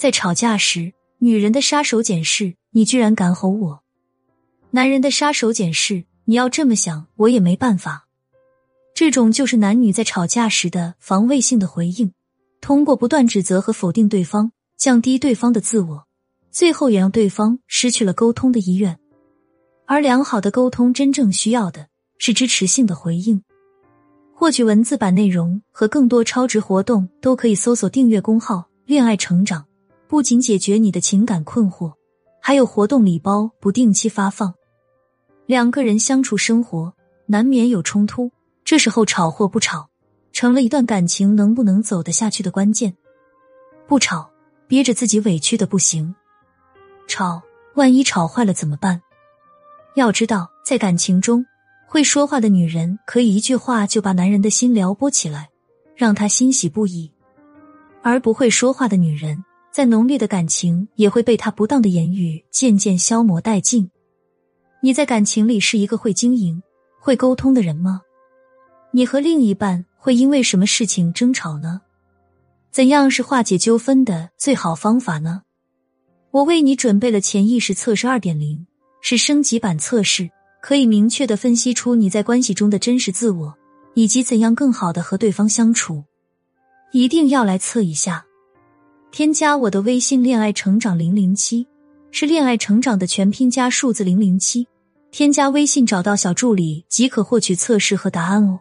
在吵架时，女人的杀手锏是你居然敢吼我；男人的杀手锏是你要这么想，我也没办法。这种就是男女在吵架时的防卫性的回应，通过不断指责和否定对方，降低对方的自我，最后也让对方失去了沟通的意愿。而良好的沟通真正需要的是支持性的回应。获取文字版内容和更多超值活动，都可以搜索订阅公号“恋爱成长”，不仅解决你的情感困惑，还有活动礼包不定期发放。两个人相处生活难免有冲突。这时候吵或不吵，成了一段感情能不能走得下去的关键。不吵，憋着自己委屈的不行；吵，万一吵坏了怎么办？要知道，在感情中，会说话的女人可以一句话就把男人的心撩拨起来，让他欣喜不已；而不会说话的女人，在浓烈的感情也会被他不当的言语渐渐消磨殆尽。你在感情里是一个会经营、会沟通的人吗？你和另一半会因为什么事情争吵呢？怎样是化解纠纷的最好方法呢？我为你准备了潜意识测试二点零，是升级版测试，可以明确的分析出你在关系中的真实自我，以及怎样更好的和对方相处。一定要来测一下！添加我的微信“恋爱成长零零七”，是恋爱成长的全拼加数字零零七。添加微信找到小助理即可获取测试和答案哦。